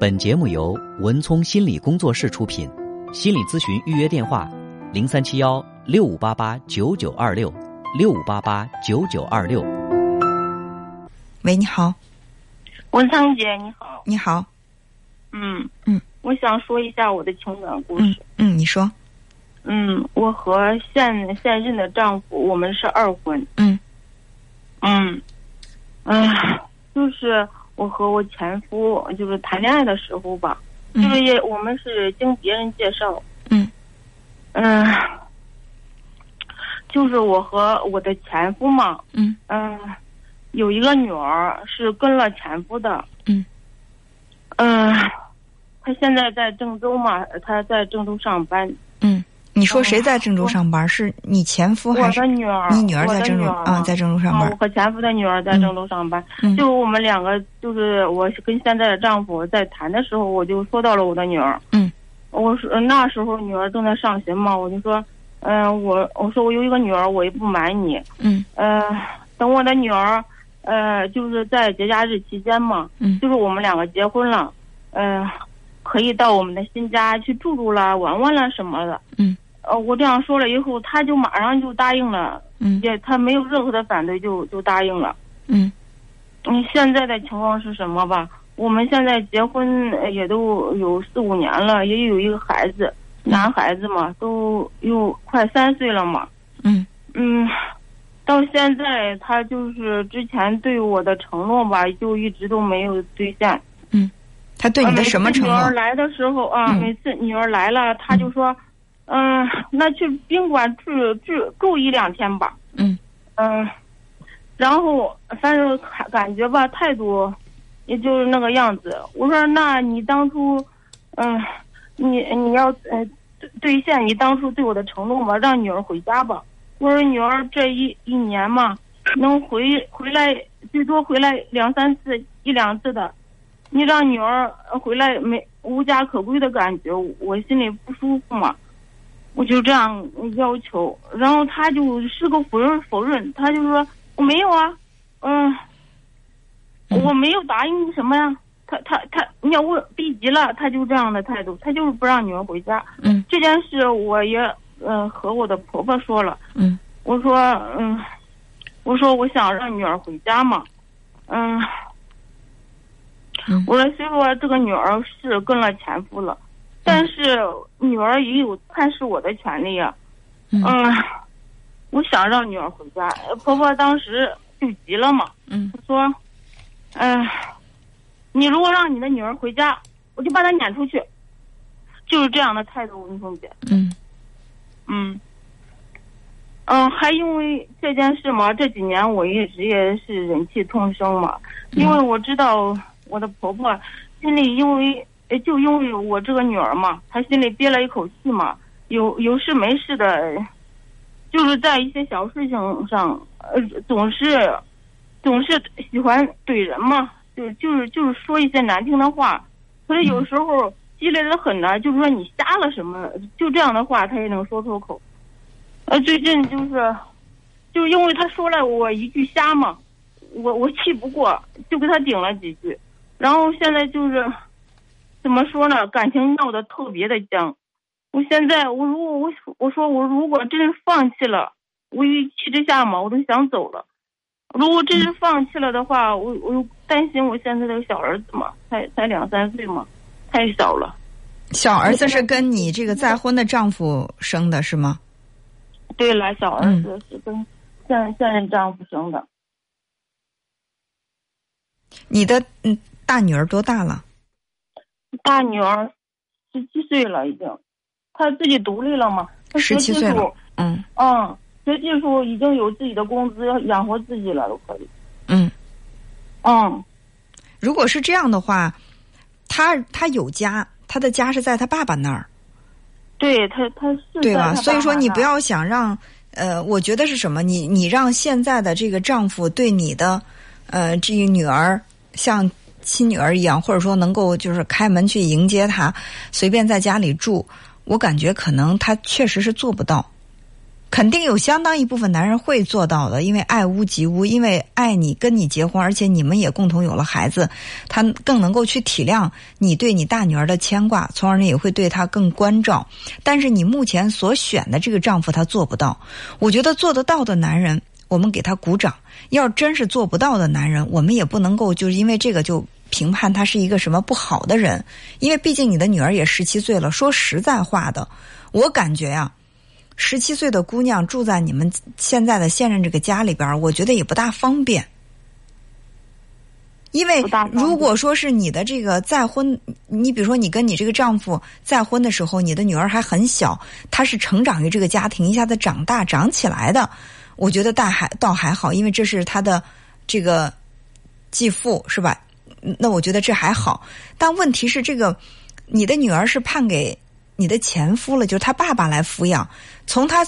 本节目由文聪心理工作室出品，心理咨询预约电话：零三七幺六五八八九九二六六五八八九九二六。喂，你好，文昌姐，你好。你好，嗯嗯，我想说一下我的情感故嗯事。嗯，你说，嗯，我和现现任的丈夫，我们是二婚。嗯嗯，哎呀，就是我和我前夫就是谈恋爱的时候吧，嗯就是也我们是经别人介绍。嗯嗯，就是我和我的前夫嘛，嗯嗯，有一个女儿是跟了前夫的。嗯。嗯，他现在在郑州嘛，他在郑州上班。说谁在郑州上班？是你前夫还我是的女儿，你女儿我在郑州啊？在郑州上啊，我班。和前夫的女儿在郑州上班。嗯就我们两个，就是我跟现在的丈夫在谈的时候，我就说到了我的女儿。嗯。我说那时候女儿正在上学嘛，我就说，嗯、我我说我有一个女儿，我也不瞒你。嗯呃，等我的女儿，呃，就是在节假日期间嘛，嗯就是我们两个结婚了，呃，可以到我们的新家去住住啦、玩玩啦什么的。嗯。呃，我这样说了以后，他就马上就答应了，嗯也他没有任何的反对，就就答应了。嗯嗯，现在的情况是什么吧？我们现在结婚呃也都有四五年了，也有一个孩子，男孩子嘛，都又快三岁了嘛。嗯嗯，到现在他就是之前对我的承诺吧，就一直都没有兑现。嗯他对你的什么承诺？女儿来的时候啊，嗯每次女儿来了，他就说，嗯、那去宾馆住住住一两天吧。嗯嗯，然后反正感感觉吧，态度也就是那个样子。我说，那你当初，嗯，你你要呃兑兑现你当初对我的承诺嘛，让女儿回家吧。我说女儿这一一年嘛，能回回来最多回来两三次一两次的，你让女儿回来没无家可归的感觉，我心里不舒服嘛。我就这样要求，然后他就是个否认否认，他就说我没有啊，嗯，嗯我没有答应什么呀。他他他，你要问逼急了，他就这样的态度，他就是不让女儿回家。嗯。这件事我也呃和我的婆婆说了，嗯。我说嗯，我说我想让女儿回家嘛，嗯，嗯。我说虽说这个女儿是跟了前夫了，但是女儿也有探视我的权利啊，嗯。嗯，我想让女儿回家，呃婆婆当时就急了嘛，嗯。她说，嗯、你如果让你的女儿回家，我就把她撵出去，就是这样的态度，文凤姐。嗯。嗯，嗯，还因为这件事嘛，这几年我一直也是忍气吞声嘛，因为我知道我的婆婆心里因为呃就因为我这个女儿嘛，她心里憋了一口气嘛，有有事没事的，就是在一些小事情上，呃，总是总是喜欢怼人嘛，就就是就是说一些难听的话，可是有时候激烈的很呢，就是说你瞎了什么，就这样的话他也能说出口。呃，最近就是，就因为他说了我一句瞎嘛，我我气不过，就给他顶了几句，然后现在就是，怎么说呢，感情闹得特别的僵。我现在我如果我我说我如果真是放弃了，我一气之下嘛，我都想走了。如果真是放弃了的话，我我又担心我现在这个小儿子嘛，才才两三岁嘛，太小了。小儿子是跟你这个再婚的丈夫生的是吗？对了，小儿子是跟现现任丈夫生的，你的嗯大女儿多大了？大女儿十七岁了已经，她自己独立了嘛，她学技17岁嗯嗯，学技术已经有自己的工资养活自己了，都可以。嗯。嗯，如果是这样的话，他他有家，他的家是在他爸爸那儿，对她她是对吧？所以说你不要想让呃，我觉得是什么？你你让现在的这个丈夫对你的呃这个女儿像亲女儿一样，或者说能够就是开门去迎接她，随便在家里住，我感觉可能他确实是做不到。肯定有相当一部分男人会做到的，因为爱屋及乌，因为爱你，跟你结婚，而且你们也共同有了孩子，他更能够去体谅你对你大女儿的牵挂，从而呢也会对她更关照。但是你目前所选的这个丈夫，他做不到。我觉得做得到的男人，我们给他鼓掌；要真是做不到的男人，我们也不能够就是因为这个就评判他是一个什么不好的人，因为毕竟你的女儿也十七岁了。说实在话的，我感觉呀。十七岁的姑娘住在你们现在的现任这个家里边，我觉得也不大方便。因为如果说是你的这个再婚，你比如说你跟你这个丈夫再婚的时候，你的女儿还很小，她是成长于这个家庭，一下子长大长起来的，我觉得大还倒还好，因为这是他的这个继父是吧？那我觉得这还好。但问题是，这个你的女儿是判给。你的前夫了，就是他爸爸来抚养，从他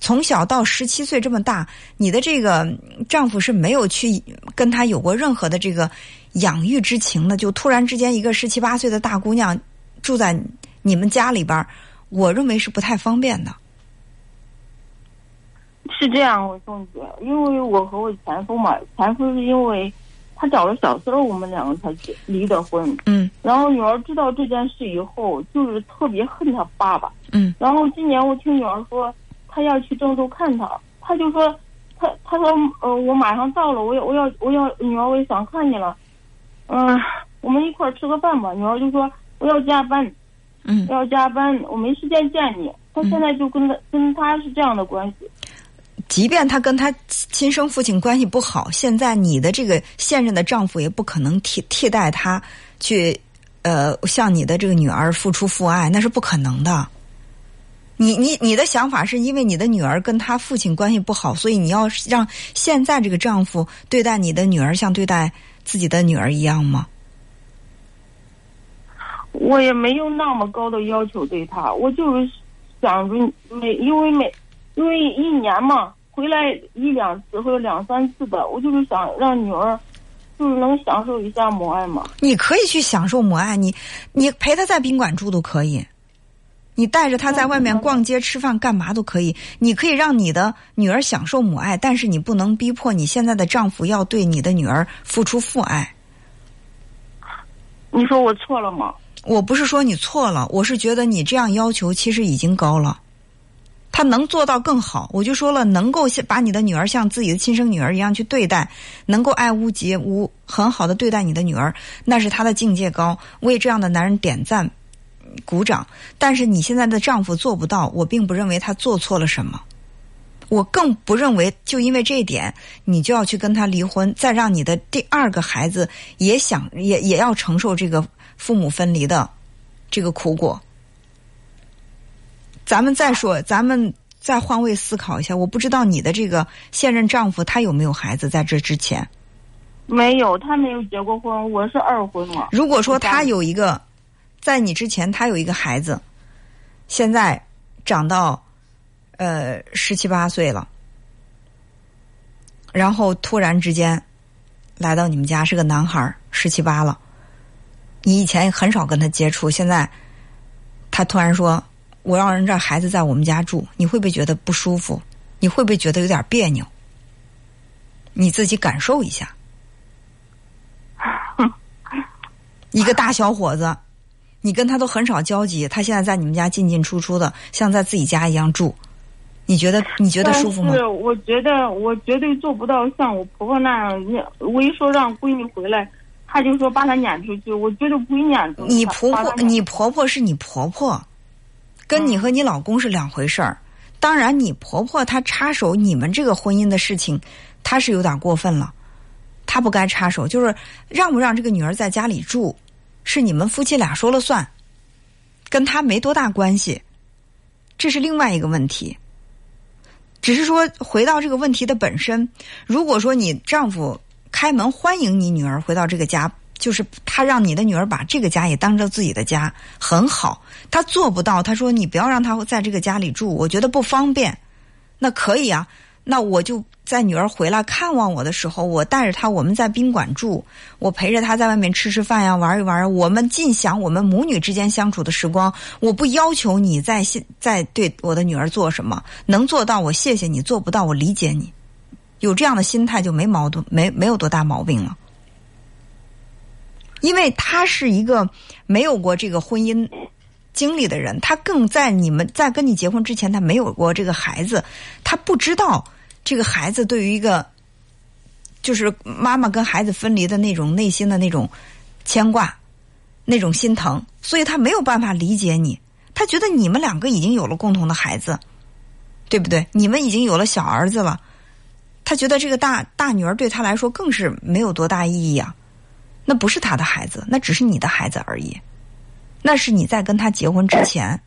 从小到十七岁这么大，你的这个丈夫是没有去跟他有过任何的这个养育之情的，就突然之间一个十七八岁的大姑娘住在你们家里边，我认为是不太方便的。是这样，我宋姐，因为我和我前夫嘛，前夫是因为。他找了小三儿，我们两个才离的婚。嗯，然后女儿知道这件事以后，就是特别恨他爸爸。嗯，然后今年我听女儿说，她要去郑州看他，他就说，他他说，呃，我马上到了，我要我要我要女儿，我也想看你了。嗯，我们一块儿吃个饭吧。女儿就说我要加班，嗯，要加班，我没时间见你。他现在就跟他跟他是这样的关系。即便他跟他亲生父亲关系不好，现在你的这个现任的丈夫也不可能替替代他去，呃，向你的这个女儿付出父爱，那是不可能的。你你你的想法是因为你的女儿跟他父亲关系不好，所以你要让现在这个丈夫对待你的女儿像对待自己的女儿一样吗？我也没有那么高的要求对他，我就是想着每因为每。因为一年嘛，回来一两次或者两三次吧，我就是想让女儿，就是能享受一下母爱嘛。你可以去享受母爱，你你陪她在宾馆住都可以，你带着她在外面逛街、吃饭、干嘛都可以。你可以让你的女儿享受母爱，但是你不能逼迫你现在的丈夫要对你的女儿付出父爱。你说我错了吗？我不是说你错了，我是觉得你这样要求其实已经高了。他能做到更好，我就说了，能够把你的女儿像自己的亲生女儿一样去对待，能够爱屋及乌，很好的对待你的女儿，那是他的境界高。为这样的男人点赞、鼓掌。但是你现在的丈夫做不到，我并不认为他做错了什么，我更不认为就因为这一点，你就要去跟他离婚，再让你的第二个孩子也想也也要承受这个父母分离的这个苦果。咱们再说，咱们再换位思考一下。我不知道你的这个现任丈夫他有没有孩子，在这之前，没有，他没有结过婚。我是二婚嘛。如果说他有一个，在你之前他有一个孩子，现在长到呃十七八岁了，然后突然之间来到你们家是个男孩，十七八了，你以前很少跟他接触，现在他突然说。我让人这孩子在我们家住，你会不会觉得不舒服？你会不会觉得有点别扭？你自己感受一下。一个大小伙子，你跟他都很少交集，他现在在你们家进进出出的，像在自己家一样住，你觉得 你觉得舒服吗？是，我觉得我绝对做不到像我婆婆那样。我一说让闺女回来，她就说把她撵出去，我绝对不会撵出去。你婆婆，你婆婆是你婆婆。跟你和你老公是两回事儿，当然你婆婆她插手你们这个婚姻的事情，她是有点过分了，她不该插手。就是让不让这个女儿在家里住，是你们夫妻俩说了算，跟她没多大关系，这是另外一个问题。只是说回到这个问题的本身，如果说你丈夫开门欢迎你女儿回到这个家。就是他让你的女儿把这个家也当成自己的家，很好。他做不到，他说你不要让他在这个家里住，我觉得不方便。那可以啊，那我就在女儿回来看望我的时候，我带着她，我们在宾馆住，我陪着她在外面吃吃饭呀，玩一玩，我们尽享我们母女之间相处的时光。我不要求你在现在对我的女儿做什么，能做到我谢谢你，做不到我理解你。有这样的心态就没矛盾，没没有多大毛病了。因为他是一个没有过这个婚姻经历的人，他更在你们在跟你结婚之前，他没有过这个孩子，他不知道这个孩子对于一个就是妈妈跟孩子分离的那种内心的那种牵挂、那种心疼，所以他没有办法理解你。他觉得你们两个已经有了共同的孩子，对不对？你们已经有了小儿子了，他觉得这个大大女儿对他来说更是没有多大意义啊。那不是他的孩子，那只是你的孩子而已。那是你在跟他结婚之前，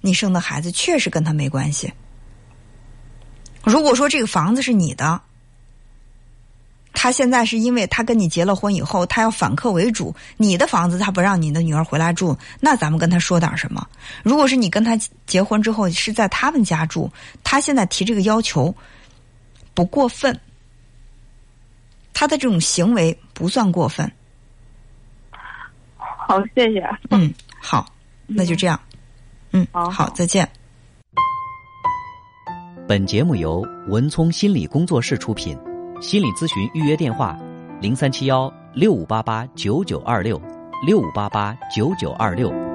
你生的孩子确实跟他没关系。如果说这个房子是你的，他现在是因为他跟你结了婚以后，他要反客为主，你的房子他不让你的女儿回来住，那咱们跟他说点什么？如果是你跟他结婚之后是在他们家住，他现在提这个要求不过分，他的这种行为不算过分。好，谢谢。嗯，好，那就这样。嗯，好好，再见。本节目由文聪心理工作室出品，心理咨询预约电话：零三七幺六五八八九九二六六五八八九九二六。